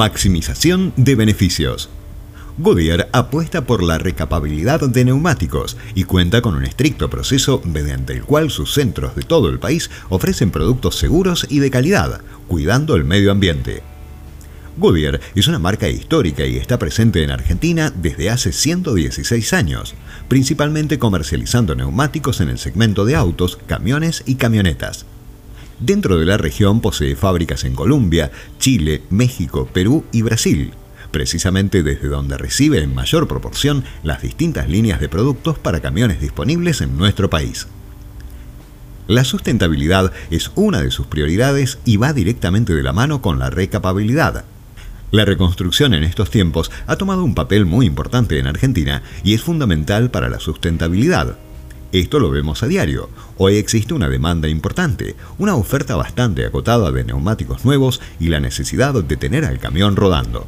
Maximización de beneficios. Goodyear apuesta por la recapabilidad de neumáticos y cuenta con un estricto proceso mediante el cual sus centros de todo el país ofrecen productos seguros y de calidad, cuidando el medio ambiente. Goodyear es una marca histórica y está presente en Argentina desde hace 116 años, principalmente comercializando neumáticos en el segmento de autos, camiones y camionetas. Dentro de la región posee fábricas en Colombia, Chile, México, Perú y Brasil, precisamente desde donde recibe en mayor proporción las distintas líneas de productos para camiones disponibles en nuestro país. La sustentabilidad es una de sus prioridades y va directamente de la mano con la recapabilidad. La reconstrucción en estos tiempos ha tomado un papel muy importante en Argentina y es fundamental para la sustentabilidad. Esto lo vemos a diario. Hoy existe una demanda importante, una oferta bastante acotada de neumáticos nuevos y la necesidad de tener al camión rodando.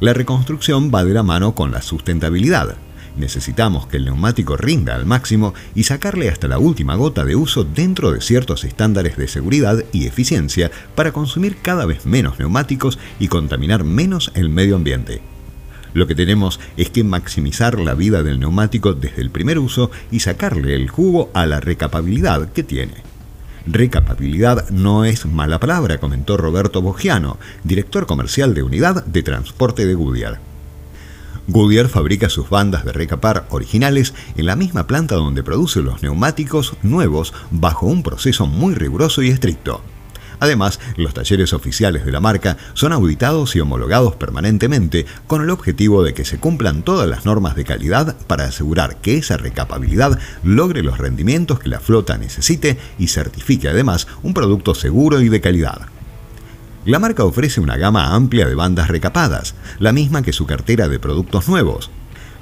La reconstrucción va de la mano con la sustentabilidad. Necesitamos que el neumático rinda al máximo y sacarle hasta la última gota de uso dentro de ciertos estándares de seguridad y eficiencia para consumir cada vez menos neumáticos y contaminar menos el medio ambiente. Lo que tenemos es que maximizar la vida del neumático desde el primer uso y sacarle el jugo a la recapabilidad que tiene. Recapabilidad no es mala palabra, comentó Roberto Bogiano, director comercial de Unidad de Transporte de Goodyear. Goodyear fabrica sus bandas de recapar originales en la misma planta donde produce los neumáticos nuevos bajo un proceso muy riguroso y estricto. Además, los talleres oficiales de la marca son auditados y homologados permanentemente con el objetivo de que se cumplan todas las normas de calidad para asegurar que esa recapabilidad logre los rendimientos que la flota necesite y certifique además un producto seguro y de calidad. La marca ofrece una gama amplia de bandas recapadas, la misma que su cartera de productos nuevos,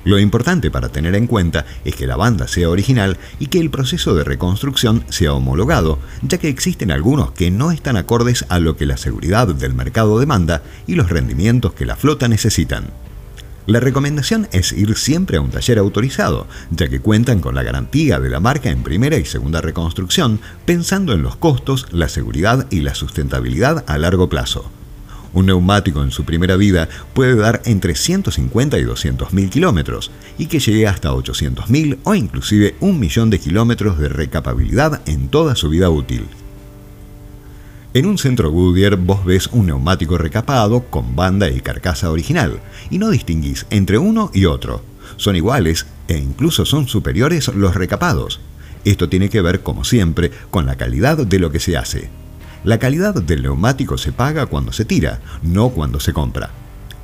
lo importante para tener en cuenta es que la banda sea original y que el proceso de reconstrucción sea homologado, ya que existen algunos que no están acordes a lo que la seguridad del mercado demanda y los rendimientos que la flota necesitan. La recomendación es ir siempre a un taller autorizado, ya que cuentan con la garantía de la marca en primera y segunda reconstrucción, pensando en los costos, la seguridad y la sustentabilidad a largo plazo. Un neumático en su primera vida puede dar entre 150 y 200 mil kilómetros y que llegue hasta 800 mil o inclusive un millón de kilómetros de recapabilidad en toda su vida útil. En un centro Goodyear vos ves un neumático recapado con banda y carcasa original y no distinguís entre uno y otro. Son iguales e incluso son superiores los recapados. Esto tiene que ver, como siempre, con la calidad de lo que se hace. La calidad del neumático se paga cuando se tira, no cuando se compra.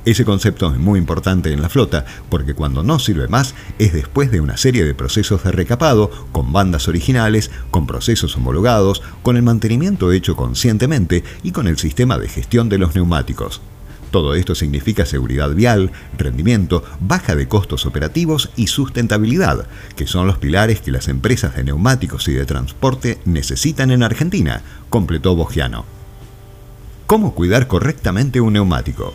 Ese concepto es muy importante en la flota porque cuando no sirve más es después de una serie de procesos de recapado, con bandas originales, con procesos homologados, con el mantenimiento hecho conscientemente y con el sistema de gestión de los neumáticos. Todo esto significa seguridad vial, rendimiento, baja de costos operativos y sustentabilidad, que son los pilares que las empresas de neumáticos y de transporte necesitan en Argentina, completó Bogiano. ¿Cómo cuidar correctamente un neumático?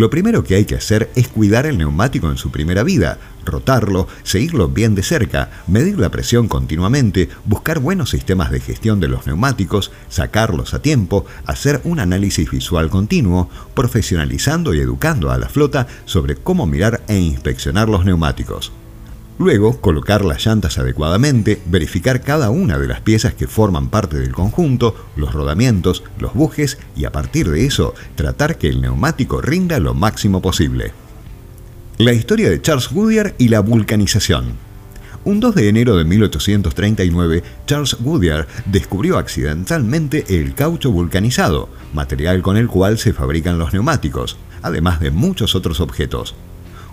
Lo primero que hay que hacer es cuidar el neumático en su primera vida, rotarlo, seguirlo bien de cerca, medir la presión continuamente, buscar buenos sistemas de gestión de los neumáticos, sacarlos a tiempo, hacer un análisis visual continuo, profesionalizando y educando a la flota sobre cómo mirar e inspeccionar los neumáticos. Luego, colocar las llantas adecuadamente, verificar cada una de las piezas que forman parte del conjunto, los rodamientos, los bujes y a partir de eso, tratar que el neumático rinda lo máximo posible. La historia de Charles Goodyear y la vulcanización. Un 2 de enero de 1839, Charles Goodyear descubrió accidentalmente el caucho vulcanizado, material con el cual se fabrican los neumáticos, además de muchos otros objetos.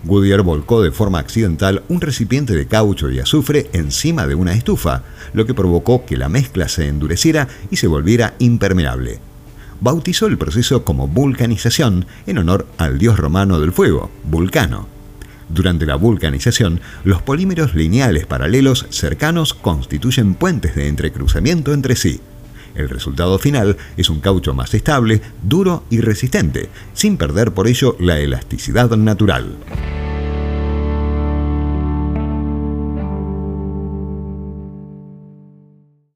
Goodyear volcó de forma accidental un recipiente de caucho y azufre encima de una estufa, lo que provocó que la mezcla se endureciera y se volviera impermeable. Bautizó el proceso como vulcanización en honor al dios romano del fuego, Vulcano. Durante la vulcanización, los polímeros lineales paralelos cercanos constituyen puentes de entrecruzamiento entre sí. El resultado final es un caucho más estable, duro y resistente, sin perder por ello la elasticidad natural.